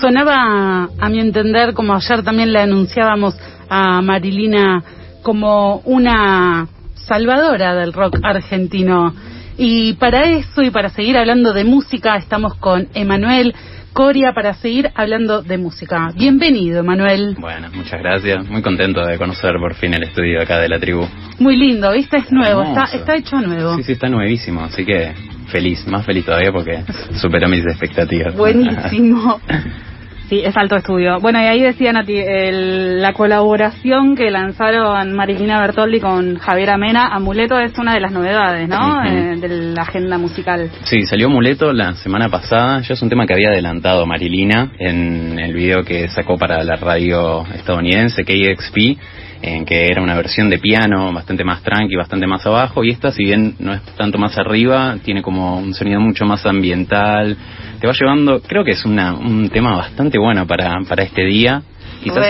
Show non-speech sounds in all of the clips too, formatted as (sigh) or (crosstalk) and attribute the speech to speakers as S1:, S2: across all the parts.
S1: sonaba, a mi entender, como ayer también le anunciábamos a Marilina, como una salvadora del rock argentino. Y para eso y para seguir hablando de música, estamos con Emanuel Coria para seguir hablando de música. Bienvenido, Emanuel.
S2: Bueno, muchas gracias. Muy contento de conocer por fin el estudio acá de la tribu.
S1: Muy lindo, ¿viste? Es nuevo, está, está hecho nuevo.
S2: Sí, sí, está nuevísimo, así que feliz, más feliz todavía porque superó mis expectativas.
S1: Buenísimo. (laughs)
S3: Sí, es alto estudio. Bueno, y ahí decían a ti, la colaboración que lanzaron Marilina Bertoldi con Javier Amena, Amuleto es una de las novedades, ¿no? Eh, de la agenda musical.
S2: Sí, salió Amuleto la semana pasada. Ya es un tema que había adelantado Marilina en el video que sacó para la radio estadounidense, KXP en que era una versión de piano bastante más tranqui, bastante más abajo, y esta, si bien no es tanto más arriba, tiene como un sonido mucho más ambiental, te va llevando, creo que es una, un tema bastante bueno para, para este día, quizás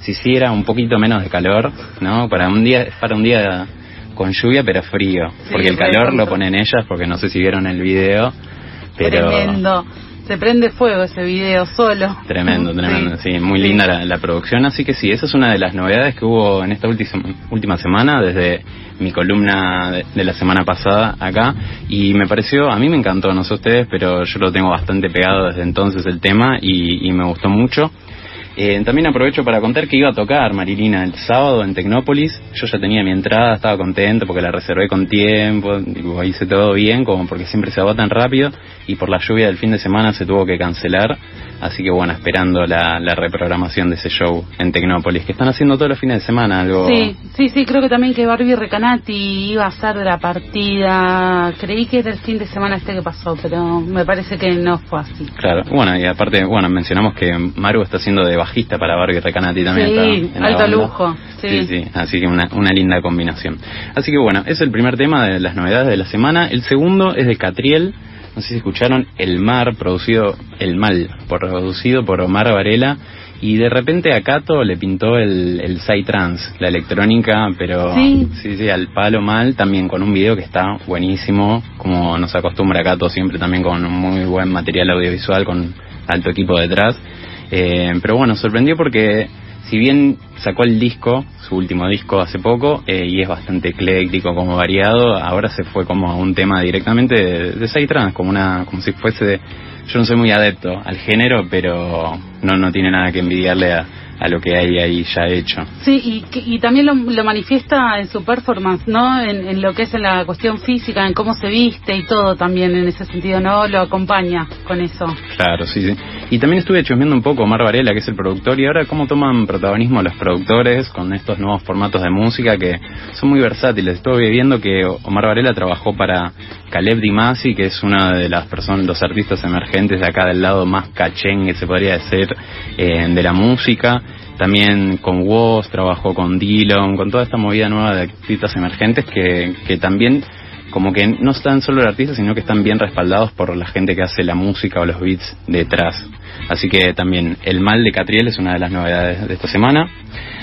S2: si hiciera un poquito menos de calor, ¿no? Para un día, para un día con lluvia pero frío, porque el calor lo ponen ellas, porque no sé si vieron el video, pero...
S1: Tremendo se prende fuego ese video solo.
S2: Tremendo, tremendo, sí, muy linda la, producción, así que sí, esa es una de las novedades que hubo en esta última, última semana, desde mi columna de, la semana pasada acá, y me pareció, a mí me encantó, no sé ustedes, pero yo lo tengo bastante pegado desde entonces el tema y, y me gustó mucho. Eh, también aprovecho para contar que iba a tocar Marilina el sábado en Tecnópolis. Yo ya tenía mi entrada, estaba contento porque la reservé con tiempo, hice todo bien, como porque siempre se agotan rápido y por la lluvia del fin de semana se tuvo que cancelar. Así que bueno, esperando la, reprogramación de ese show en Tecnópolis, que están haciendo todos los fines de semana algo.
S1: Sí, sí, sí, creo que también que Barbie Recanati iba a ser de la partida. Creí que era el fin de semana este que pasó, pero me parece que no fue así.
S2: Claro, bueno, y aparte, bueno, mencionamos que Maru está haciendo de bajista para Barbie Recanati también.
S1: Sí, alto lujo.
S2: Sí. sí, así que una, una linda combinación. Así que bueno, es el primer tema de las novedades de la semana. El segundo es de Catriel no sé si escucharon El Mar, producido, El Mal, producido por Omar Varela, y de repente a Cato le pintó el, el Psytrance, la electrónica, pero
S1: ¿Sí?
S2: sí, al palo mal, también con un video que está buenísimo, como nos acostumbra Cato siempre también con un muy buen material audiovisual, con alto equipo detrás. Eh, pero bueno, sorprendió porque si bien sacó el disco, su último disco hace poco, eh, y es bastante ecléctico, como variado, ahora se fue como a un tema directamente de, de trans, como una, como si fuese, yo no soy muy adepto al género, pero no, no tiene nada que envidiarle a, a lo que hay ahí ya hecho.
S1: Sí, y, y también lo, manifiesta en su performance, ¿no? En, lo que es en la cuestión física, en cómo se viste y todo también en ese sentido, ¿no? Lo acompaña con eso.
S2: Claro, sí, sí. Y también estuve chusmeando un poco Omar Varela, que es el productor, y ahora cómo toman protagonismo los productores con estos nuevos formatos de música que son muy versátiles. Estuve viendo que Omar Varela trabajó para Caleb Dimasi, que es una de las personas, los artistas emergentes de acá del lado más cachengue, se podría decir, eh, de la música también con Woz, trabajó con Dillon, con toda esta movida nueva de artistas emergentes que, que también como que no están solo los artistas, sino que están bien respaldados por la gente que hace la música o los beats detrás. Así que también El Mal de Catriel es una de las novedades de esta semana.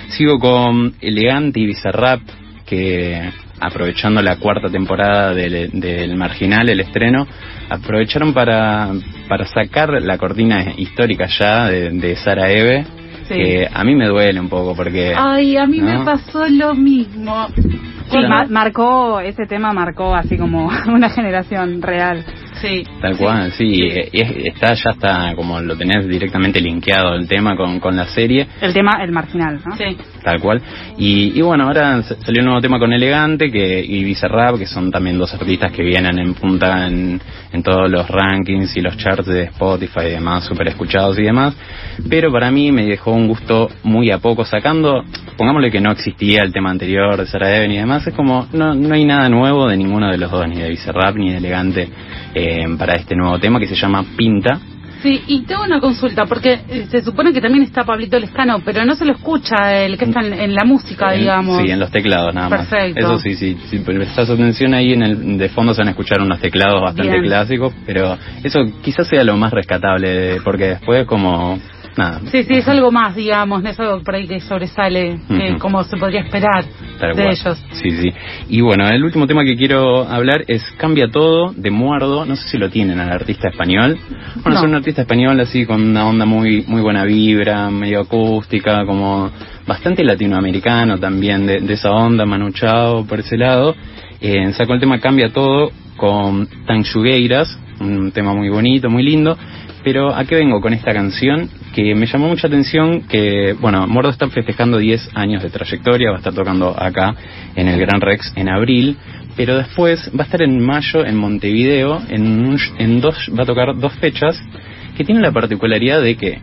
S2: Sigo con Elegante y Bizarrap, que aprovechando la cuarta temporada del, Marginal, el estreno, aprovecharon para, para sacar la cortina histórica ya de, de Sara Eve, que a mí me duele un poco porque...
S1: Ay, a mí me pasó lo mismo.
S3: Sí, marcó, ese tema marcó así como (laughs) una generación real.
S1: Sí.
S2: Tal cual, sí. está, ya está, como lo tenés directamente linkeado el tema con, con la serie.
S3: El tema, el marginal, ¿no?
S1: Sí.
S2: Tal cual. Y, y bueno, ahora salió un nuevo tema con Elegante que, y Bizarrap, que son también dos artistas que vienen en punta en, en todos los rankings y los charts de Spotify y demás, súper escuchados y demás. Pero para mí me dejó un gusto muy a poco, sacando, pongámosle que no existía el tema anterior de Sarah Even y demás, es como, no, no hay nada nuevo de ninguno de los dos, ni de Bizarrap ni de Elegante. Eh, para este nuevo tema que se llama Pinta.
S1: Sí, y tengo una consulta, porque eh, se supone que también está Pablito Lescano, pero no se lo escucha el que está en, la música, digamos.
S2: Sí, en los teclados nada
S1: más. Perfecto.
S2: Eso sí, sí, si prestas atención ahí en el de fondo se van a escuchar unos teclados bastante clásicos, pero eso quizás sea lo más rescatable, porque después como nada.
S1: Sí, sí, es algo más, digamos, no es algo por ahí que sobresale,
S2: Ujú.
S1: como se podría esperar
S2: Tal
S1: de
S2: cual.
S1: ellos.
S2: Sí, sí. Y bueno, el último tema que quiero hablar es Cambia Todo de Muardo. No sé si lo tienen al artista español. Bueno,
S1: No.
S2: es un artista español así con una onda muy muy buena vibra, medio acústica, como bastante latinoamericano también, de, de esa onda, Manu Chao, por ese lado. Eh, sacó el tema Cambia Todo con Tanchugueiras, un tema muy bonito, muy lindo. Pero ¿a qué vengo con esta canción? Que me llamó mucha atención que, bueno, Mordo está festejando 10 años de trayectoria, va a estar tocando acá en el Gran Rex en abril, pero después va a estar en mayo en Montevideo, en, en dos, va a tocar dos fechas que tienen la particularidad de que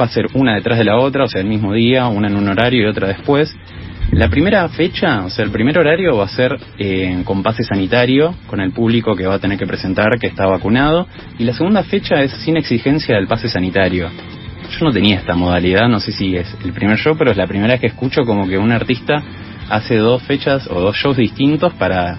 S2: va a ser una detrás de la otra, o sea, el mismo día, una en un horario y otra después. La primera fecha, o sea, el primer horario va a ser eh, con pase sanitario, con el público que va a tener que presentar que está vacunado, y la segunda fecha es sin exigencia del pase sanitario. Yo no tenía esta modalidad, no sé si es el primer show, pero es la primera vez que escucho como que un artista hace dos fechas o dos shows distintos para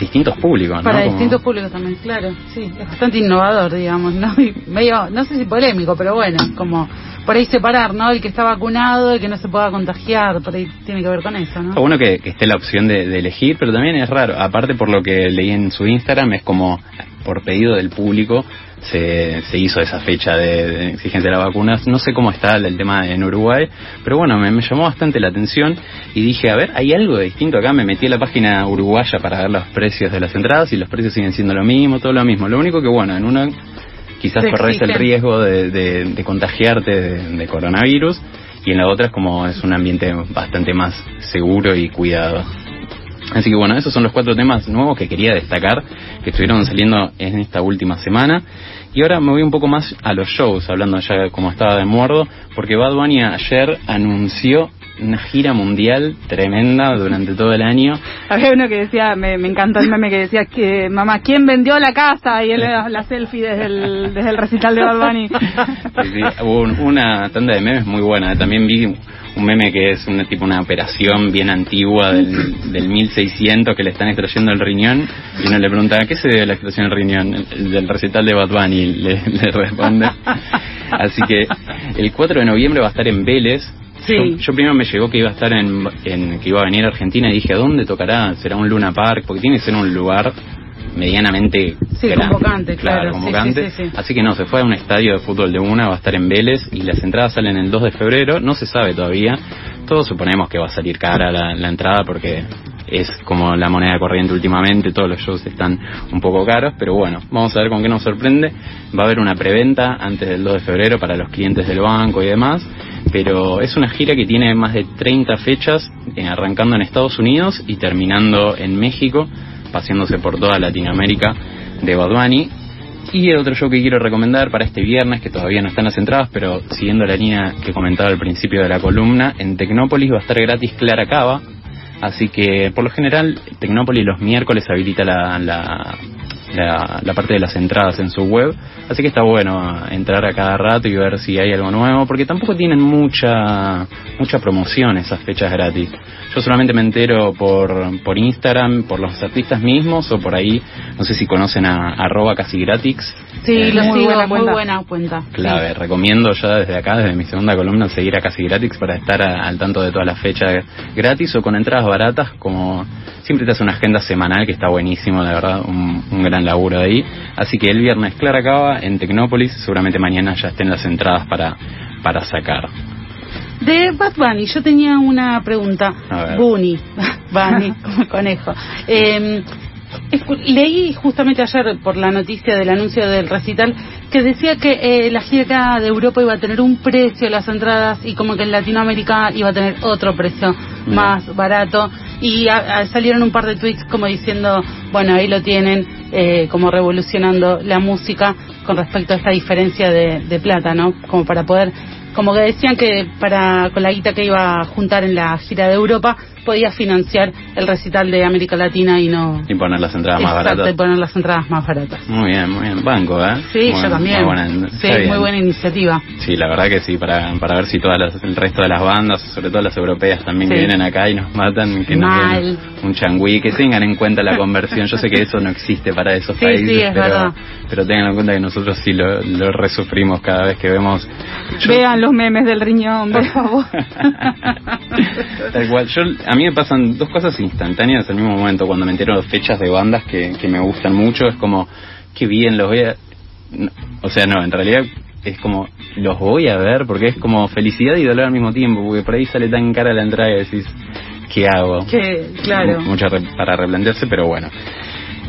S2: distintos públicos, ¿no?
S1: Para
S2: Como-
S1: distintos públicos también, claro, sí, es bastante innovador, digamos, ¿no? (laughs) Y medio, no sé si polémico, pero bueno, como por ahí separar, ¿no? El que está vacunado, el que no se pueda contagiar, por ahí tiene que ver con eso, ¿no?
S2: Está bueno que, que esté la opción de, de elegir, pero también es raro. Aparte, por lo que leí en su Instagram, es como por pedido del público se, se hizo esa fecha de, de exigencia de las vacunas. No sé cómo está el tema en Uruguay, pero bueno, me, me llamó bastante la atención y dije, a ver, hay algo distinto acá. Me metí a la página uruguaya para ver los precios de las entradas y los precios siguen siendo lo mismo, todo lo mismo. Lo único que, bueno, en una quizás corres el riesgo de, de- de contagiarte de, de coronavirus y en la otra es como es un ambiente bastante más seguro y cuidado. Así que bueno, esos son los cuatro temas nuevos que quería destacar que estuvieron saliendo en esta última semana. Y ahora me voy un poco más a los shows, hablando ya como estaba de muerdo, porque Bad Bunny ayer anunció una gira mundial tremenda durante todo el año. (laughs)
S3: Había uno que decía, me, me encantó el meme que decía que mamá, ¿quién vendió la casa? Y él era la selfie desde el, desde el recital de Bad Bunny. (laughs)
S2: Sí, sí, hubo un- una tanda de memes muy buena. También vi un meme que es una tipo una operación bien antigua del, del 1600 que le están extrayendo el riñón y uno le pregunta ¿a qué se debe la extracción del riñón? El, el del recital de Bad Bunny le, le responde. (laughs) Así que el 4 de noviembre va a estar en Vélez.
S1: Sí.
S2: Yo, yo primero me llegó que iba a estar en, en- que iba a venir a Argentina y dije ¿a dónde tocará? ¿Será un Luna Park? Porque tiene que ser un lugar medianamente
S1: Sí,
S2: grande.
S1: convocante, claro,
S2: convocante.
S1: sí, sí, sí.
S2: Así que no, se fue a un estadio de fútbol de una, va a estar en Vélez y las entradas salen el 2 de febrero, no se sabe todavía. Todos suponemos que va a salir cara la, la entrada porque es como la moneda corriente últimamente, todos los shows están un poco caros, pero bueno, vamos a ver con qué nos sorprende. Va a haber una preventa antes del 2 de febrero para los clientes del banco y demás, pero es una gira que tiene más de 30 fechas, eh, arrancando en Estados Unidos y terminando en México, paseándose por toda Latinoamérica de Bad Bunny. Y el otro show que quiero recomendar para este viernes, que todavía no están las entradas, pero siguiendo la línea que comentaba al principio de la columna, en Tecnópolis va a estar gratis Clara Cava. Así que, por lo general, Tecnópolis los miércoles habilita la, la, la, la parte de las entradas en su web. Así que está bueno entrar a cada rato y ver si hay algo nuevo, porque tampoco tienen mucha, mucha promoción esas fechas gratis. Yo solamente me entero por, por Instagram, por los artistas mismos, o por ahí, no sé si conocen a arroba casi gratis.
S1: Sí,
S2: Eh,
S1: lo
S3: Muy
S1: sigo,
S3: buena
S1: muy
S3: cuenta.
S1: buena cuenta.
S2: Clave,
S1: Sí.
S2: recomiendo ya desde acá, desde mi segunda columna, seguir a Casi Gratis para estar a- al tanto de todas las fechas gratis o con entradas baratas, como siempre te hace una agenda semanal que está buenísimo, de verdad, un, un gran laburo de ahí. Así que el viernes Clara Cava en Tecnópolis, seguramente mañana ya estén las entradas para, para sacar.
S1: De Bad Bunny, yo tenía una pregunta. Bunny, (laughs) Bunny, como conejo. Eh, leí justamente ayer por la noticia del anuncio del recital que decía que eh, la gira de Europa iba a tener un precio las entradas y como que en Latinoamérica iba a tener otro precio
S2: Mira.
S1: más barato y a- salieron un par de tweets como diciendo bueno ahí lo tienen eh, como revolucionando la música con respecto a esta diferencia de, de plata no como para poder como que decían que para con la guita que iba a juntar en la gira de Europa podía financiar el recital de América Latina y no...
S2: Y poner las entradas más baratas.
S1: y poner las entradas más baratas.
S2: Muy bien, muy bien. Banco, ¿eh?
S1: Sí,
S2: Muy-
S1: yo
S2: muy
S1: también.
S2: buena-
S1: sí, muy buena iniciativa.
S2: Sí, la verdad que sí, para, para ver si todas las, el resto de las bandas, sobre todo las europeas también que
S1: Sí.
S2: vienen acá y nos matan, que nos
S1: Mal.
S2: den un changüí, que tengan en cuenta la (laughs) conversión. Yo sé que eso no existe para esos
S1: Sí,
S2: países,
S1: sí, es
S2: pero,
S1: verdad.
S2: pero tengan en cuenta que nosotros sí lo, lo resufrimos cada vez que vemos. Yo-
S3: Vean los memes del riñón, por favor. (laughs)
S2: Tal cual. Yo, a mí me pasan dos cosas instantáneas al mismo momento. Cuando me entero de fechas de bandas que, que me gustan mucho, es como, qué bien, los voy a... no, o sea, no, en realidad es como, los voy a ver porque es como felicidad y dolor al mismo tiempo, porque por ahí sale tan cara la entrada y decís, ¿qué hago?
S1: Que, claro.
S2: Mu- Mucho re- para replantearse, pero bueno.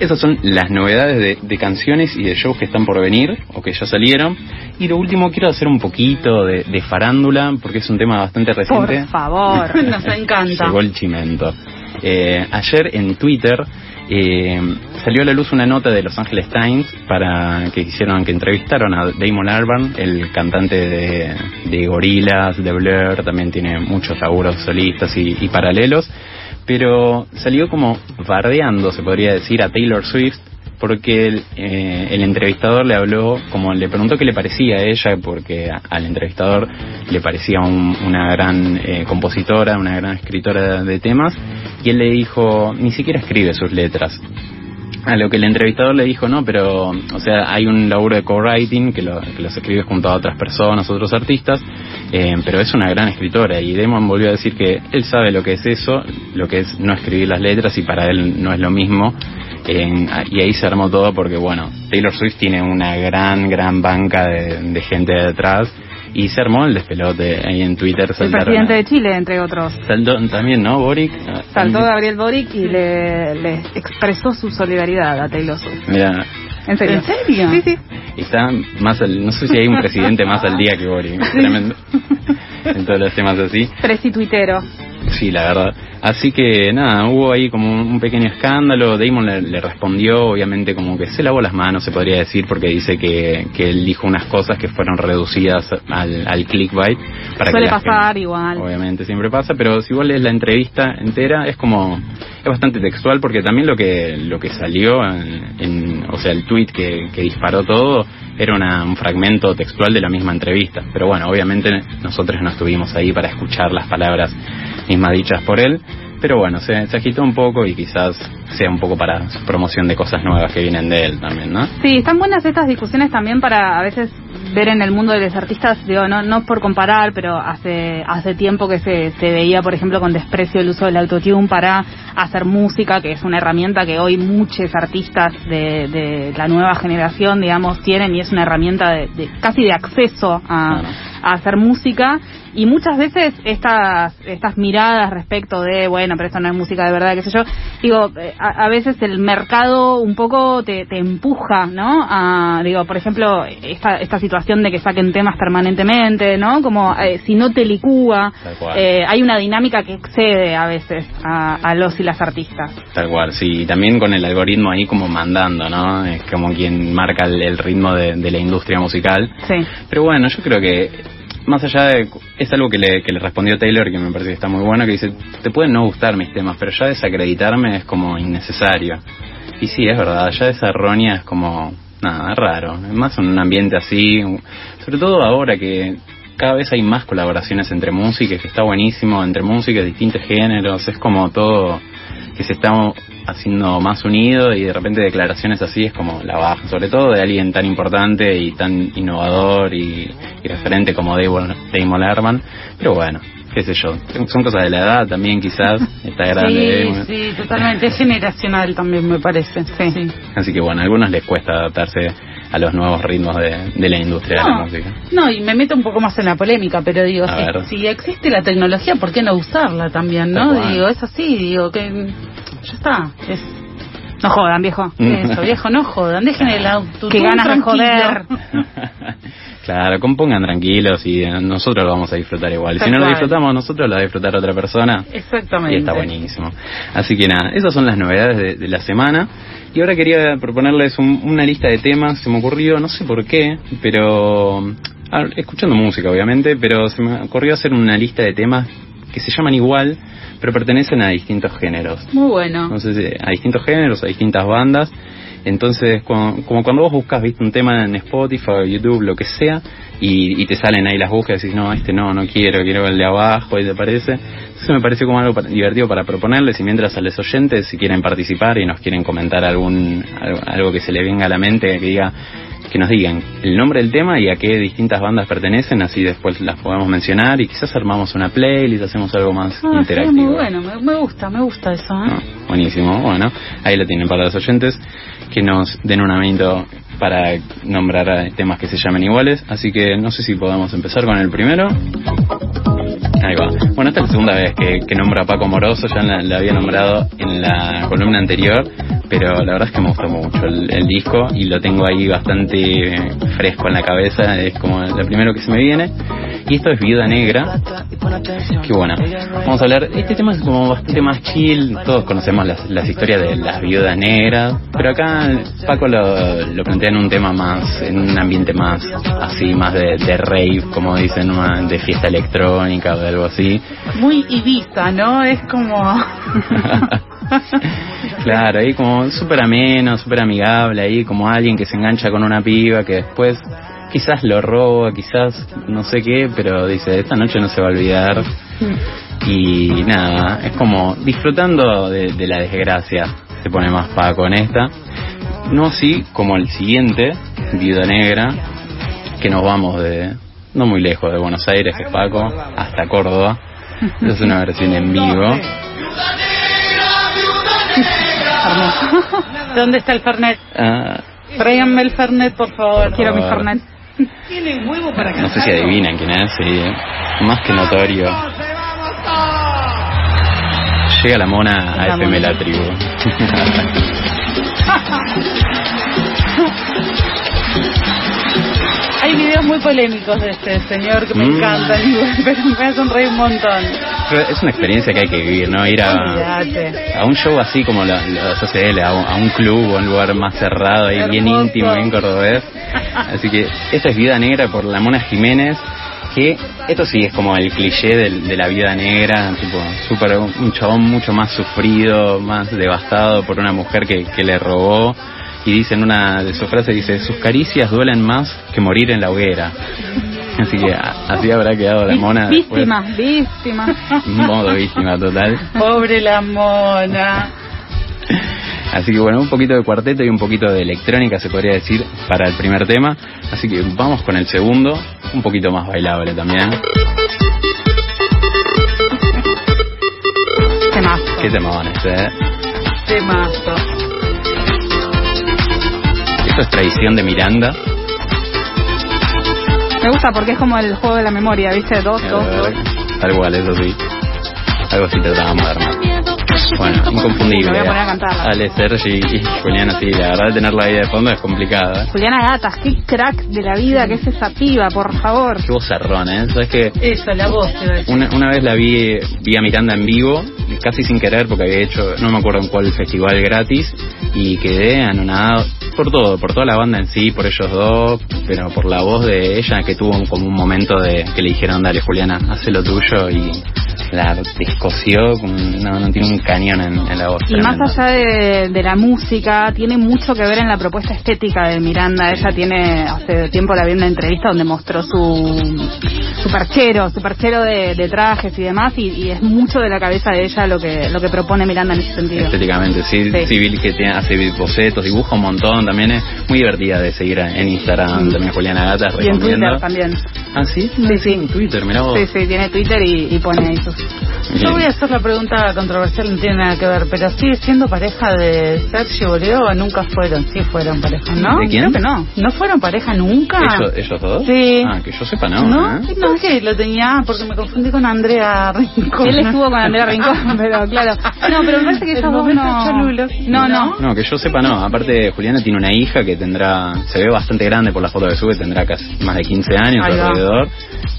S2: Esas son las novedades de, de canciones y de shows que están por venir o que ya salieron. Y lo último, quiero hacer un poquito de, de farándula porque es un tema bastante reciente.
S3: Por favor. (laughs)
S1: Nos encanta.
S2: Llegó el chimento. Eh, ayer en Twitter eh, salió a la luz una nota de Los Angeles Times para que hicieron que entrevistaron a Damon Albarn, el cantante de, de Gorillaz, de Blur, también tiene muchos laburos solistas y, y paralelos, pero salió como bardeando, se podría decir, a Taylor Swift porque el, eh, el entrevistador le habló, como le preguntó qué le parecía a ella, porque al entrevistador le parecía un- una gran eh, compositora, una gran escritora de temas, y él le dijo, ni siquiera escribe sus letras. A lo que el entrevistador le dijo, no, pero, o sea, hay un laburo de co-writing que, lo, que los escribe junto a otras personas, otros artistas, eh, pero es una gran escritora. Y Damon volvió a decir que él sabe lo que es eso, lo que es no escribir las letras, y para él no es lo mismo. En- y ahí se armó todo porque, bueno, Taylor Swift tiene una gran, gran banca de, de gente detrás, y se armó el despelote ahí en Twitter.
S3: El presidente de Chile, entre otros.
S2: Saltó también, ¿no, Boric? Ah,
S3: Saltó Gabriel Boric y le, le expresó su solidaridad a Taylor Swift.
S2: Mira,
S3: ¿En serio?
S1: ¿En serio?
S3: Sí, sí.
S2: Está más al, no sé si hay un presidente más al día que Boric, (laughs) tremendo. En todos los temas así.
S3: Presi tuitero.
S2: Sí, la verdad. Así que nada, hubo ahí como un, pequeño escándalo. Damon le, le respondió, obviamente, como que se lavó las manos, se podría decir, porque dice que, que él dijo unas cosas que fueron reducidas al, al clickbait. Para
S3: Suele
S2: que
S3: pasar
S2: gente-
S3: igual.
S2: Obviamente, siempre pasa, pero si vos lees la entrevista entera, es como. Es bastante textual, porque también lo que lo que salió, en, en- o sea, el tweet que, que disparó todo, era una- un fragmento textual de la misma entrevista. Pero bueno, obviamente nosotros no estuvimos ahí para escuchar las palabras mismas dichas por él. Pero bueno, se, se agitó un poco y quizás sea un poco para promoción de cosas nuevas que vienen de él también, ¿no?
S3: Sí, están buenas estas discusiones también para a veces ver en el mundo de los artistas, digo, no, no por comparar, pero hace, hace tiempo que se, se veía, por ejemplo, con desprecio el uso del autotune para hacer música, que es una herramienta que hoy muchos artistas de, de la nueva generación, digamos, tienen y es una herramienta de, de- casi de acceso a, a hacer música. Y muchas veces estas estas miradas respecto de bueno pero esto no es música de verdad qué sé yo digo eh, a, a veces el mercado un poco te, te empuja no a digo por ejemplo esta esta situación de que saquen temas permanentemente no como eh, si no te licúa eh, hay una dinámica que excede a veces a, a los y las artistas
S2: Tal cual, sí, y también con el algoritmo ahí como mandando, ¿no? Es como quien marca el, el ritmo de, de la industria musical.
S3: sí
S2: Pero bueno, yo creo que más allá de... Es algo que le, que le respondió Taylor que me parece que está muy bueno, que dice, te pueden no gustar mis temas, pero ya desacreditarme es como innecesario. Y sí, es verdad, ya esa errónea es como... Nada, es raro. Más en un ambiente así, sobre todo ahora que cada vez hay más colaboraciones entre músicas, que está buenísimo, entre músicas, distintos géneros, es como todo que se está haciendo más unido y de repente declaraciones así es como la baja, sobre todo de alguien tan importante y tan innovador y, y referente como Damon, Albarn. Pero bueno, qué sé yo, son cosas de la edad también quizás, está grande.
S1: Sí,
S2: Damon.
S1: sí, totalmente. Es generacional también, me parece. Sí.
S2: Así que bueno, a algunos les cuesta adaptarse a los nuevos ritmos de, de la industria de la música.
S1: no, y me meto un poco más en la polémica, pero digo, si, si existe la tecnología, ¿por qué no usarla también, no? Digo, es así, digo, que ya está. Es
S3: no jodan viejo
S1: eso, viejo, no jodan, dejen el auto.
S3: Qué ganas de joder. (laughs)
S2: claro, compongan tranquilos y eh, nosotros lo vamos a disfrutar igual. Si no lo disfrutamos nosotros, lo va a disfrutar otra persona.
S1: Exactamente.
S2: Y está buenísimo. Así que nada, esas son las novedades de, de la semana. Y ahora quería proponerles un- una lista de temas. Se me ocurrió, no sé por qué, pero. ah, escuchando música, obviamente, pero se me ocurrió hacer una lista de temas que se llaman igual, pero pertenecen a distintos géneros.
S1: Muy bueno.
S2: Entonces, a distintos géneros, a distintas bandas. Entonces, como, como cuando vos buscas, viste, un tema en Spotify, YouTube, lo que sea, y, y te salen ahí las búsquedas y decís, no, este no, no quiero, quiero el de abajo, y te parece. Eso me parece como algo para- divertido para proponerles y mientras a los oyentes, si quieren participar y nos quieren comentar algún algo, algo que se le venga a la mente, que diga que nos digan el nombre del tema y a qué distintas bandas pertenecen, así después las podemos mencionar y quizás armamos una playlist, hacemos algo más
S1: Ah, sí,
S2: interactivo.
S1: muy bueno, me, me gusta, me gusta eso. ¿eh?
S2: Ah, buenísimo, bueno, ahí lo tienen para los oyentes que nos den un amiguito para nombrar temas que se llamen iguales, así que no sé si podemos empezar con el primero. Ahí va. Bueno, esta es la segunda vez que, que nombro a Paco Moroso, ya la, había nombrado en la columna anterior, pero la verdad es que me gustó mucho el, disco y lo tengo ahí bastante fresco en la cabeza, es como lo primero que se me viene. Y esto es Viuda Negra, Qué bueno. Vamos a hablar, este tema es como bastante más chill, todos conocemos las, las historias de las viudas negras, pero acá Paco lo, lo plantea en un tema más, en un ambiente más así, más de, de rave, como dicen, de fiesta electrónica algo así.
S1: Muy Ibiza, ¿no? Es como... (laughs)
S2: claro, ahí como súper ameno, súper amigable, ahí como alguien que se engancha con una piba que después quizás lo roba, quizás no sé qué, pero dice, esta noche no se va a olvidar. Y nada, es como disfrutando de, de la desgracia, se pone más Paco en esta. No así como el siguiente, Viuda Negra, que nos vamos de, no muy lejos de Buenos Aires, que es Paco, hasta Córdoba. (laughs) Es una versión en vivo.
S1: ¿Dónde está el Fernet?
S2: Ah,
S1: Tráiganme el Fernet, por favor.
S3: Quiero mi. Fernet.
S2: no sé si adivinan quién es, sí, eh. más que notorio. Llega la mona a
S1: La
S2: FM
S1: mona.
S2: La Tribu. (laughs) (laughs)
S1: Hay videos muy polémicos de este señor que me
S2: Mm.
S1: encantan, (laughs) pero me hacen reír un montón.
S2: Es una experiencia que hay que vivir, ¿no? Ir a, a un show así como lo, lo hace él, a un, a un club o un lugar más cerrado, ahí bien íntimo, bien cordobés. Así que esta es Vida Negra por la Mona Jiménez, que esto sí es como el cliché del- de, la vida negra, tipo super, un chabón mucho más sufrido, más devastado por una mujer que, que le robó. Y dice en una de sus frases, dice, sus caricias duelen más que morir en la hoguera. Así que así habrá quedado la mona. después.
S3: Víctima, víctima. (laughs)
S2: Modo víctima total.
S1: Pobre la mona.
S2: Así que bueno, un poquito de cuarteto y un poquito de electrónica se podría decir para el primer tema. Así que vamos con el segundo, un poquito más bailable también.
S3: Temazo.
S2: ¿Qué este? eh?
S1: Temazo.
S2: Esto es tradición de Miranda.
S3: Me gusta porque es como el juego de la memoria, ¿viste? Dos, dos, dos.
S2: Eh, Tal cual, eso sí. Algo así tratábamos de armar. Bueno, inconfundible.
S3: Me voy a poner a cantarla.
S2: Ale, Sergi y Juliana, sí, la verdad tenerla ahí de fondo es complicada. ¿eh?
S3: Juliana Gatas, qué crack de la vida que es esa piba, por favor.
S2: Qué vozarrón, ¿eh? Sabes que
S1: Eso, la voz.
S2: Una, una vez la vi, vi a Miranda en vivo, casi sin querer, porque había hecho, no me acuerdo en cuál festival gratis, y quedé anonadado por todo, por toda la banda en sí, por ellos dos, pero por la voz de ella, que tuvo como un momento de que le dijeron, dale Juliana, haz lo tuyo, y la descoció, no, no tiene un cañón en, en la voz.
S3: Y más allá de, de la música, tiene mucho que ver en la propuesta estética de Miranda. Ella tiene, hace tiempo la vi en una entrevista donde mostró su, su perchero, su perchero de, de trajes y demás, y, y es mucho de la cabeza de ella lo que, lo que propone Miranda en ese sentido.
S2: Estéticamente, sí,
S3: Sí.
S2: sí, vi que tiene, hace bocetos, dibuja un montón, también es muy divertida de seguir en Instagram, también Juliana Gata,
S3: Y en. Twitter también.
S2: Ah, sí,
S3: Sí, sí.
S2: en Twitter, mirá vos.
S3: Sí, sí, tiene Twitter y, y pone ahí sus...
S1: Yo voy a hacer la pregunta controversial, no tiene nada que ver, pero ¿sigue siendo pareja de Sergio Boleo o nunca fueron? Sí fueron pareja, ¿no?
S2: ¿De quién?
S3: Creo que no.
S1: ¿No fueron pareja nunca?
S2: ¿Ellos, ¿Ellos dos?
S1: Sí.
S2: Ah, que yo sepa, no.
S1: ¿No?
S2: ¿eh?
S1: No, que lo tenía porque me confundí con Andrea Rincón.
S3: Él estuvo con Andrea (laughs) Rincón, pero claro. No, pero me parece que
S1: El
S3: ellos dos no... No, no.
S2: No, que yo sepa, no. Aparte, Juliana tiene una hija que tendrá, se ve bastante grande por la foto que sube, tendrá casi más de 15 años alrededor.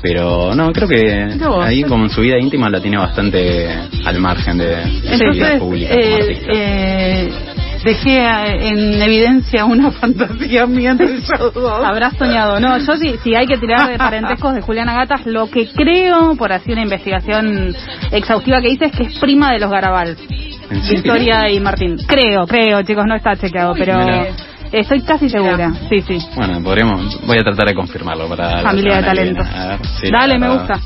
S2: Pero no, creo que ahí como en su vida íntima la tiene bastante al margen de, de
S1: Entonces,
S2: pública como
S1: eh,
S2: artista.
S1: eh, dejé en evidencia una (laughs) fantasía mía entre ellos dos.
S3: Habrás soñado. No, yo sí, si hay que tirar de parentescos de Juliana Gatas, lo que creo, por así una investigación exhaustiva que hice, es que es prima de los Garabal. Victoria y Martín. Creo, creo, chicos, no está chequeado, pero... Estoy casi segura, sí, sí.
S2: Bueno, podríamos, voy a tratar de confirmarlo para...
S3: Familia de talentos. Dale, me gusta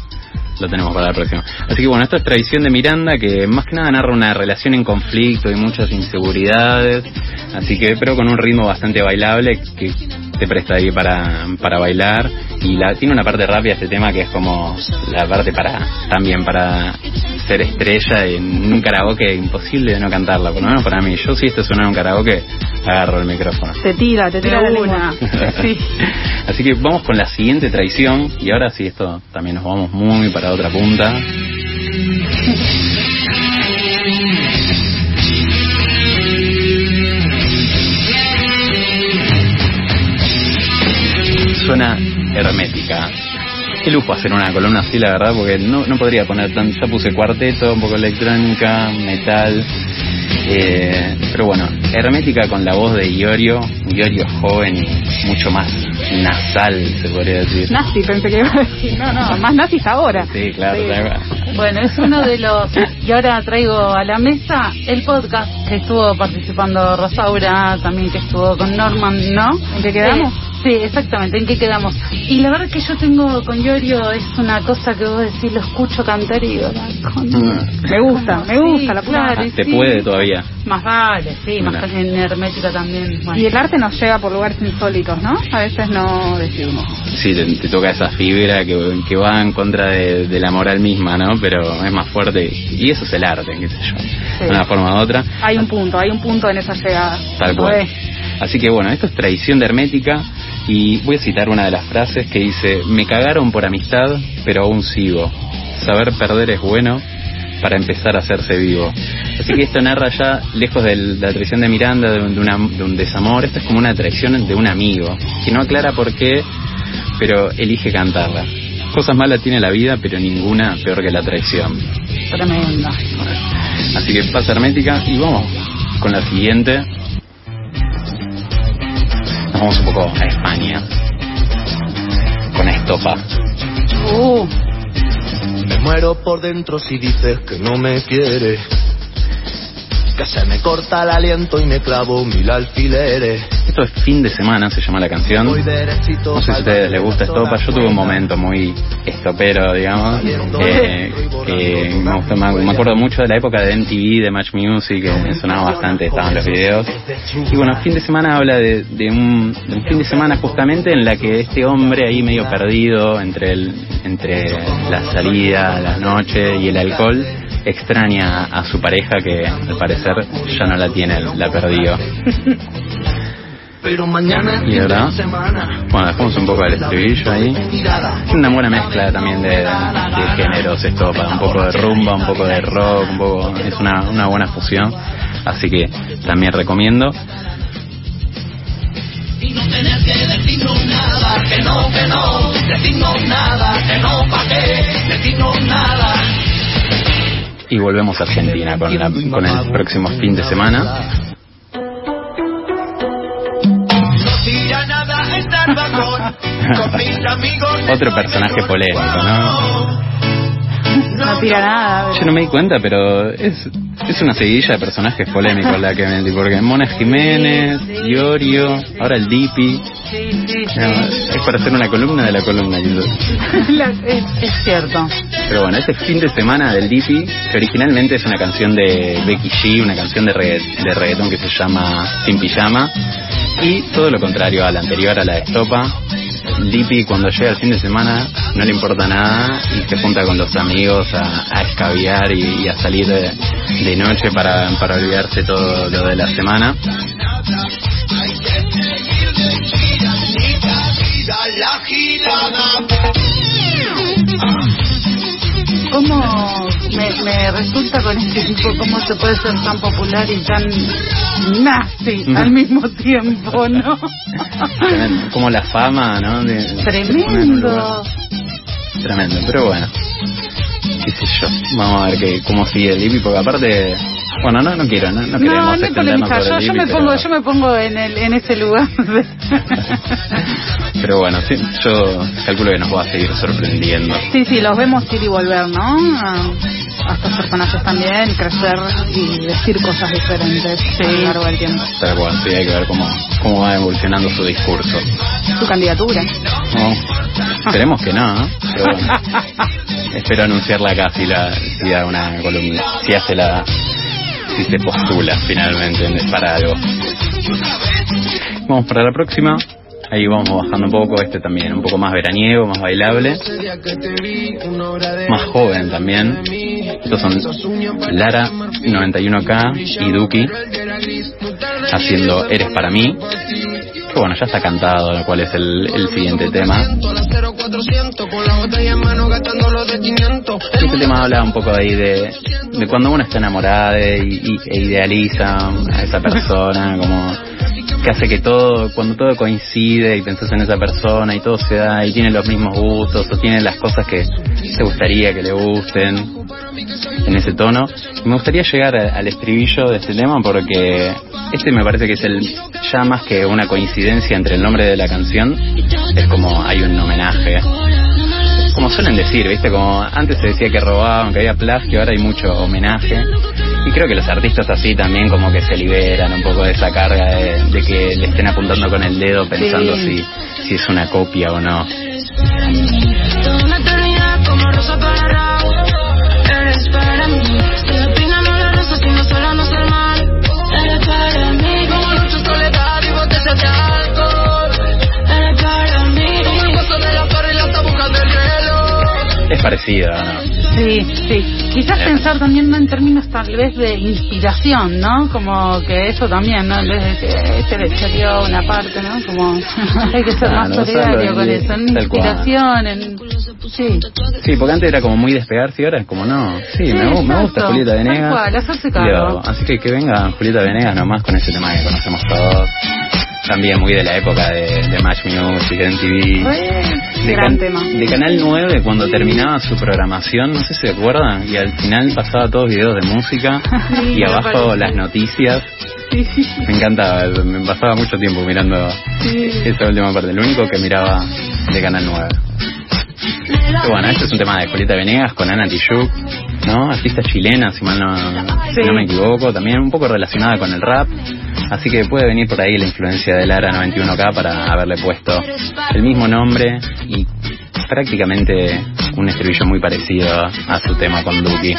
S2: lo tenemos para la próxima. Así que bueno, esto es Tradición de Miranda, que más que nada narra una relación en conflicto y muchas inseguridades, así que pero con un ritmo bastante bailable que te presta ahí para, para bailar y la, tiene una parte rápida este tema que es como la parte para también para ser estrella en un karaoke imposible de no cantarla, por lo menos para mí. Yo si esto suena en un karaoke, agarro el micrófono.
S3: Te tira, te tira una. (laughs)
S2: Así que vamos con la siguiente tradición y ahora sí, esto también nos vamos muy para otra punta. Suena hermética. Qué lujo hacer una columna así, la verdad, porque no, no podría poner tan. Ya puse cuarteto, un poco electrónica, metal. Eh, pero bueno, hermética con la voz de Iorio, Iorio joven y mucho más nasal, se podría decir.
S3: Nazi, pensé que iba a decir. No, no, más nazis ahora.
S2: Sí, claro.
S1: Bueno, es uno de los. Y ahora traigo a la mesa el podcast que estuvo participando Rosaura, también que estuvo con Norman, ¿no?
S3: ¿En qué quedamos?
S1: Sí, exactamente, ¿en qué quedamos? Y la verdad que yo tengo con Yorio es una cosa que vos decís, lo escucho cantar y digo,
S3: mm. me gusta, me gusta la
S2: claro, Te puede todavía.
S1: Más vale, sí, más casi en hermética también.
S3: Y el arte nos lleva por lugares insólitos, ¿no? A veces no decimos.
S2: Sí, te, toca esa fibra que, que va en contra de, la moral misma, ¿no? Pero es más fuerte y eso es el arte, qué sé yo. De una forma u otra.
S3: Hay un punto, hay un punto en esa llegada.
S2: Tal cual. Así que bueno, esto es tradición de hermética y voy a citar una de las frases que dice, me cagaron por amistad, pero aún sigo. Saber perder es bueno para empezar a hacerse vivo. Así que esto narra ya, lejos de la traición de Miranda, de, un desamor, esto es como una traición de un amigo, que no aclara por qué, pero elige cantarla. Cosas malas tiene la vida, pero ninguna peor que la traición.
S1: Tremenda.
S2: Así que pasa hermética y vamos con la siguiente, vamos un poco a España. Con estopa.
S1: Uh.
S4: Me muero por dentro si dices que no me quieres. Que se me corta el aliento y me clavo mil alfileres
S2: esto es fin de semana, se llama la canción. No sé si a ustedes les gusta estopa. Yo tuve un momento muy estopero, digamos, eh, que me, me, acuerdo mucho de la época de MTV, de Match Music, que sonaba bastante, estaban los videos. Y bueno, fin de semana habla de, un, fin de semana justamente en la que este hombre ahí medio perdido entre, el, entre la salida, la noche y el alcohol, extraña a su pareja que al parecer ya no la tiene, la perdió.
S4: Pero mañana
S2: y ahora, bueno, dejamos un poco el estribillo ahí. Una buena mezcla también de, de géneros esto, para un poco de rumba, un poco de rock, un poco, es una, una buena fusión. Así que también recomiendo. Y no tener que decirnos nada, que no, que no, decirnos nada, que no, pa' qué, decirnos nada. Y volvemos a Argentina con, la, con el próximo fin de semana. (laughs) Otro personaje polémico, ¿no?
S3: No tira nada.
S2: Yo no me di cuenta, pero es, es una seguidilla de personajes polémicos la que me porque Mona Jiménez, Iorio, ahora el Dipi. es para hacer una columna de la columna, (laughs)
S1: es, es, cierto.
S2: Pero bueno, este fin de semana del Dipi, que originalmente es una canción de Becky G, una canción de, de reggaetón que se llama Sin Pijama, y todo lo contrario a la anterior, a la de Estopa, Lipi cuando llega el fin de semana no le importa nada y se junta con los amigos a, a escabiar y, a salir de, noche para, para olvidarse todo lo de la semana.
S1: ¿Cómo me, resulta con este tipo cómo se puede ser tan popular y tan nazi al mismo tiempo, ¿no?
S2: como la fama, ¿no?
S1: Tremendo.
S2: Tremendo, pero bueno. Qué sé yo. Vamos a ver que, cómo sigue el hippie, porque aparte Bueno, no, no quiero, no, no queremos
S1: no,
S2: sobre
S1: yo, yo me pongo,
S2: pero-
S1: yo me pongo en el, en ese lugar. (laughs)
S2: Pero bueno, sí, yo calculo que nos va a seguir sorprendiendo.
S3: Sí, sí, los vemos ir y volver, ¿no? A, estos personajes también, crecer y decir cosas diferentes a lo largo del tiempo.
S2: Tal cual, sí, hay que ver cómo, cómo va evolucionando su discurso.
S3: Su candidatura.
S2: No, esperemos que no, ¿no? Pero bueno, (laughs) espero anunciarla acá si, la, si da una columna, si hace la, si se postula finalmente en- para algo. Vamos para la próxima. Ahí vamos bajando un poco, este también, un poco más veraniego, más bailable, más joven también. Estos son Lara 91K y Duki haciendo Eres para mí. Bueno, ya está cantado cuál es el, el siguiente tema. Este tema habla un poco ahí de, de cuando uno está enamorada de- y, e idealiza a esa persona, como que hace que todo, cuando todo coincide y pensás en esa persona y todo se da y tiene los mismos gustos o tiene las cosas que te gustaría que le gusten en ese tono. Me gustaría llegar al estribillo de este tema porque este me parece que es el ya más que una coincidencia entre el nombre de la canción, es como hay un homenaje. Como suelen decir, ¿viste? Como antes se decía que robaban, que había plagio, ahora hay mucho homenaje. Y creo que los artistas así también como que se liberan un poco de esa carga de, de que le estén apuntando con el dedo pensando
S1: Sí.
S2: si, si es una copia o no.
S5: ¿No?
S1: Sí, sí. Quizás
S2: Eh.
S1: pensar también no en términos tal vez de inspiración, ¿no? Como que eso también, ¿no? En vez de que este le salió una parte, ¿no? Como (laughs) hay que ser más
S2: Claro,
S1: solidario con eso, en inspiración, en... Sí.
S2: Sí, porque antes era como muy despegarse y ahora es como no. Sí,
S1: Sí,
S2: me, me gusta. Julieta Venegas.
S1: cual, hacerse
S2: Y
S1: cargo.
S2: lo- así que que venga Julieta Venegas nomás con ese tema que conocemos todos. También muy de la época de, de Match Music, de MTV. De,
S3: Gran
S2: can-
S3: tema.
S2: de Canal 9 cuando terminaba su programación, no sé si se acuerdan, y al final pasaba todos videos de música (laughs)
S1: Sí,
S2: y abajo las noticias.
S1: Sí,
S2: Me encantaba, me pasaba mucho tiempo mirando
S1: sí.
S2: esa última parte, lo único que miraba de Canal 9. Pero bueno, este es un tema de Julieta Venegas con Ana Tijoux, ¿no? Artista chilena, si mal no, si
S1: Sí.
S2: no me equivoco, también un poco relacionada con el rap. Así que puede venir por ahí la influencia de Lara 91K para haberle puesto el mismo nombre y prácticamente un estribillo muy parecido a su tema con Duki.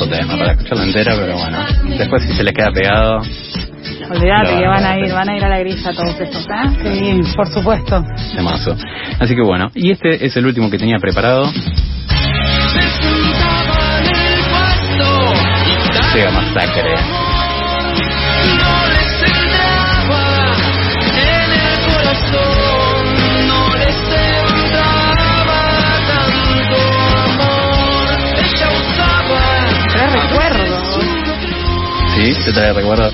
S1: Hermoso
S2: tema para escucharlo entero, pero bueno, después si se les queda pegado,
S3: Olvídate que van a ir, van a ir a la grilla todos estos, ¿eh?
S1: Sí, por supuesto.
S2: temazo. Así que bueno, y este es el último que tenía preparado. Llega Masacre. Yo todavía recuerdo.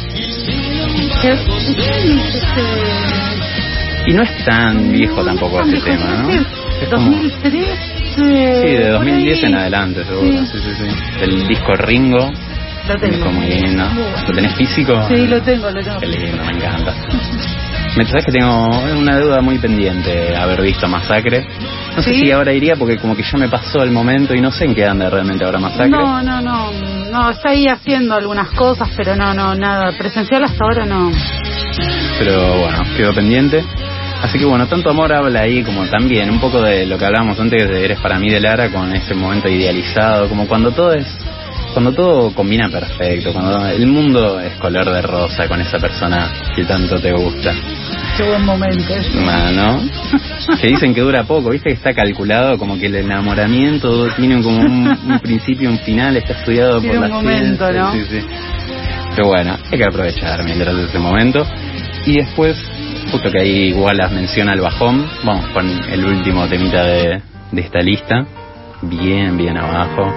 S1: ¿Qué es este?
S2: Y no es tan viejo tampoco este tema, ¿no? Es como...
S1: 2003.
S2: Sí, de 2010 en
S1: adelante.
S2: seguro. Sí, sí, sí. El disco Ringo.
S1: Lo tengo.
S2: muy lindo. ¿Lo tenés físico?
S1: Sí, lo tengo, lo tengo.
S2: Qué lindo, me encanta. Me sabes que tengo una deuda muy pendiente haber visto Masacre. No sé
S1: ¿Sí?
S2: si ahora iría porque como que ya me pasó el momento y no sé en qué anda realmente ahora Masacre.
S1: No, no, no, no, está ahí haciendo algunas cosas, pero no, no, nada, presencial hasta ahora no.
S2: pero bueno, quedó pendiente. Así que bueno, tanto amor habla ahí como también un poco de lo que hablábamos antes de Eres para mí de Lara con ese momento idealizado, como cuando todo es cuando todo combina perfecto, cuando el mundo es color de rosa con esa persona que tanto te gusta.
S1: Qué buen momento.
S2: ¿no? Que dicen que dura poco, viste que está calculado como que el enamoramiento tiene como un, un principio y un final, está estudiado
S1: Tiene
S2: por
S1: un
S2: la
S1: momento,
S2: ciencia,
S1: ¿no?
S2: Sí, sí. Pero bueno, hay que aprovechar mientras ese momento. Y después justo que ahí Wallace menciona el bajón, vamos con el último temita de, de esta lista, bien, bien abajo. (laughs)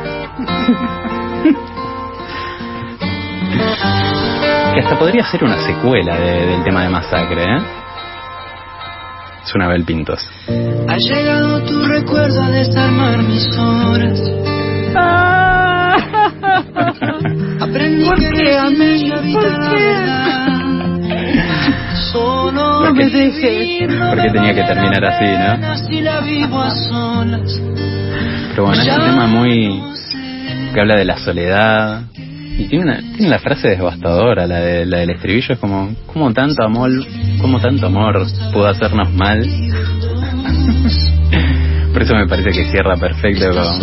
S2: que hasta podría ser una secuela de- del tema de Masacre, ¿eh? Es una Bel Pintos.
S6: Ha llegado tu recuerdo a desarmar mis horas. (laughs) Aprendí
S1: ¿Por
S6: que
S1: qué, qué?
S6: verdad. (laughs) Solo
S2: ¿Por qué-
S6: vivir, no
S2: por qué tenía que terminar así, no?
S6: a.
S2: Pero bueno, es un tema muy... que habla de la soledad. Y tiene, una, tiene la frase devastadora, la, de, la del estribillo, es como, ¿cómo tanto amor, cómo tanto amor pudo hacernos mal? (laughs) Por eso me parece que cierra perfecto con,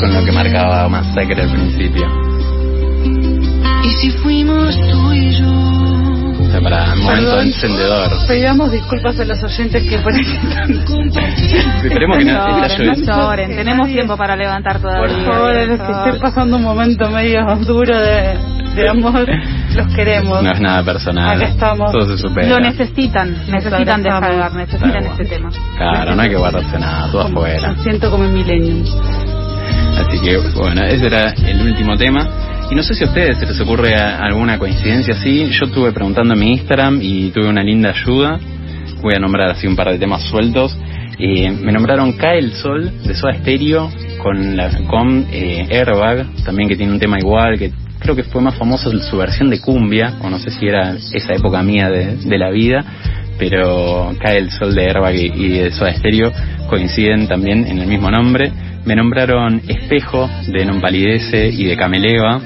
S2: con lo que marcaba Masacre al principio.
S6: Y si fuimos tú y yo.
S2: Sea, para momento
S1: Perdón.
S2: encendedor.
S1: Pedimos disculpas a los oyentes que por ahí están...
S2: Esperemos que no, está
S3: lloren, no
S2: lloviendo.
S3: lloren. Tenemos tiempo para levantar todavía.
S1: Por favor, a los que estén pasando un momento medio duro de, de amor, (laughs) los queremos.
S2: No es nada personal.
S1: Acá estamos.
S2: Todo se supera.
S3: Lo necesitan, necesitan descargar, necesitan este tema.
S2: Claro, no hay que guardarse nada, todo
S1: Como-
S2: afuera.
S1: Me siento como en Millennium.
S2: Así que bueno, ese era el último tema. Y no sé si a ustedes se les ocurre alguna coincidencia así. Yo estuve preguntando en mi Instagram y tuve una linda ayuda. Voy a nombrar así un par de temas sueltos. Eh, me nombraron Cae el Sol de Soda Stereo con, la, con eh, Airbag, también que tiene un tema igual, que creo que fue más famoso su versión de cumbia, o no sé si era esa época mía de, de la vida, pero Cae el Sol de Airbag y, y de Soda Stereo coinciden también en el mismo nombre. Me nombraron Espejo de Non Palidece y de Cameleva,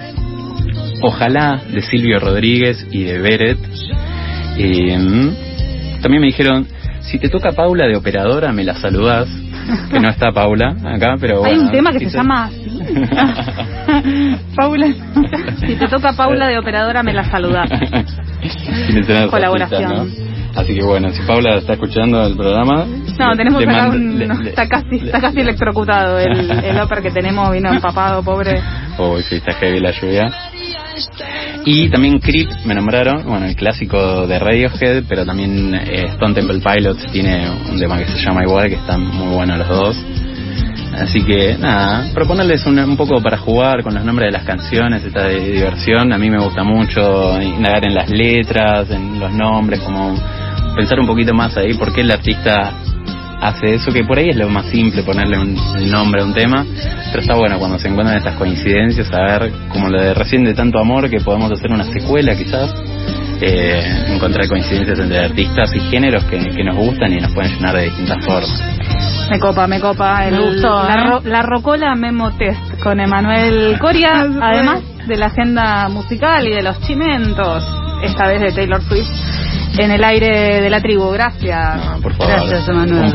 S2: Ojalá de Silvio Rodríguez y de Beret. Eh, también me dijeron, si te toca Paula de operadora, me la saludás. (laughs) Que no está Paula acá, pero
S3: Hay
S2: bueno.
S3: un tema que se llama así. (laughs)
S1: Paula.
S3: Si te toca Paula de operadora, me la saludás. (laughs) Colaboración.
S2: Así que bueno, si Paula está escuchando el programa...
S3: No, tenemos
S2: le
S3: acá un...
S2: le-
S3: no,
S2: le-
S3: está casi, está casi electrocutado el, (laughs) el upper que tenemos, vino empapado, pobre.
S2: Uy, sí, está heavy la lluvia. Y también Creep me nombraron, bueno, el clásico de Radiohead, pero también eh, Stone Temple Pilots tiene un tema que se llama igual, que están muy buenos los dos. Así que nada, proponerles un, un poco para jugar con los nombres de las canciones, esta de diversión. A mí me gusta mucho indagar en las letras, en los nombres, como pensar un poquito más ahí por qué el artista hace eso, que por ahí es lo más simple ponerle un nombre a un tema, pero está bueno cuando se encuentran estas coincidencias, a ver, como lo de recién de tanto amor, que podemos hacer una secuela quizás, eh, encontrar coincidencias entre artistas y géneros que, que nos gustan y nos pueden llenar de distintas formas.
S3: Me copa, me copa. El,
S1: Me gustó,
S3: la,
S1: ¿eh?
S3: ro- la Rocola Memo Test con Emanuel Coria, (laughs) además de la agenda musical y de los chimentos, esta vez de Taylor Swift, en el aire de la tribu. Gracias.
S2: No, por favor.
S1: Gracias,
S2: placer.